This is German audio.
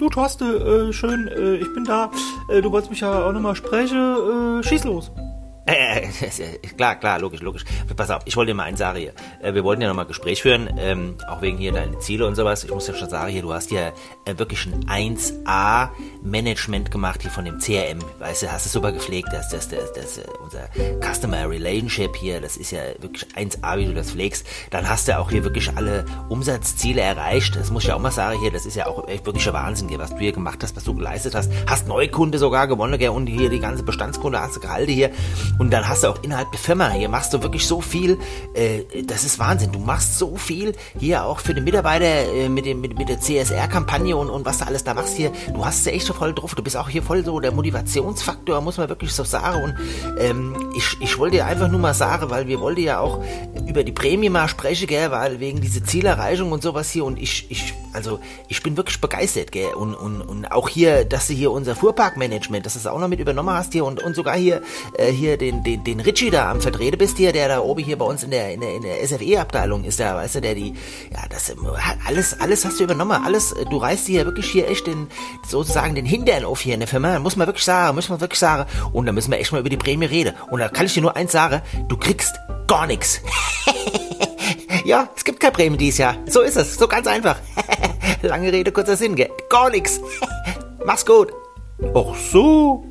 du Torste, äh, schön, äh, ich bin da. Äh, du wolltest mich ja auch nochmal sprechen. Äh, schieß los. Äh, klar, klar, logisch, logisch. Pass auf, ich wollte dir mal eins sagen hier. Äh, wir wollten ja nochmal Gespräch führen, ähm, auch wegen hier deine Ziele und sowas. Ich muss ja schon sagen, hier, du hast ja äh, wirklich ein 1A-Management gemacht hier von dem CRM. Weißt du, hast es super gepflegt, das, das, das, das, äh, unser Customer Relationship hier, das ist ja wirklich 1A, wie du das pflegst. Dann hast du auch hier wirklich alle Umsatzziele erreicht. Das muss ich ja auch mal sagen hier, das ist ja auch wirklich ein Wahnsinn hier, was du hier gemacht hast, was du geleistet hast. Hast Neukunde sogar gewonnen, gell, und hier die ganze Bestandskunde hast du gehalten hier. Und dann hast du auch innerhalb der Firma, hier machst du wirklich so viel, äh, das ist Wahnsinn. Du machst so viel hier auch für den Mitarbeiter äh, mit, dem, mit, mit der CSR-Kampagne und, und was du alles da machst hier. Du hast ja echt so voll drauf. Du bist auch hier voll so der Motivationsfaktor, muss man wirklich so sagen. Und ähm, ich, ich wollte dir einfach nur mal sagen, weil wir wollten ja auch über die Prämie mal sprechen, gell, weil wegen diese Zielerreichung und sowas hier. Und ich, ich, also ich bin wirklich begeistert, gell. Und, und, und auch hier, dass du hier unser Fuhrparkmanagement, dass du es auch noch mit übernommen hast hier und, und sogar hier, äh, hier den den, den, Richie da am Vertreten bist hier, der da oben hier bei uns in der, in der, in der SFE-Abteilung ist, da, weißt du, der die, ja, das, alles, alles hast du übernommen, alles, du reißt hier wirklich hier echt den, sozusagen den Hintern auf hier in der Firma, muss man wirklich sagen, muss man wirklich sagen, und da müssen wir echt mal über die Prämie reden. Und da kann ich dir nur eins sagen, du kriegst gar nichts. ja, es gibt keine Prämie dieses Jahr. So ist es, so ganz einfach. Lange Rede, kurzer Sinn, gell? Gar nichts. Mach's gut. Ach so.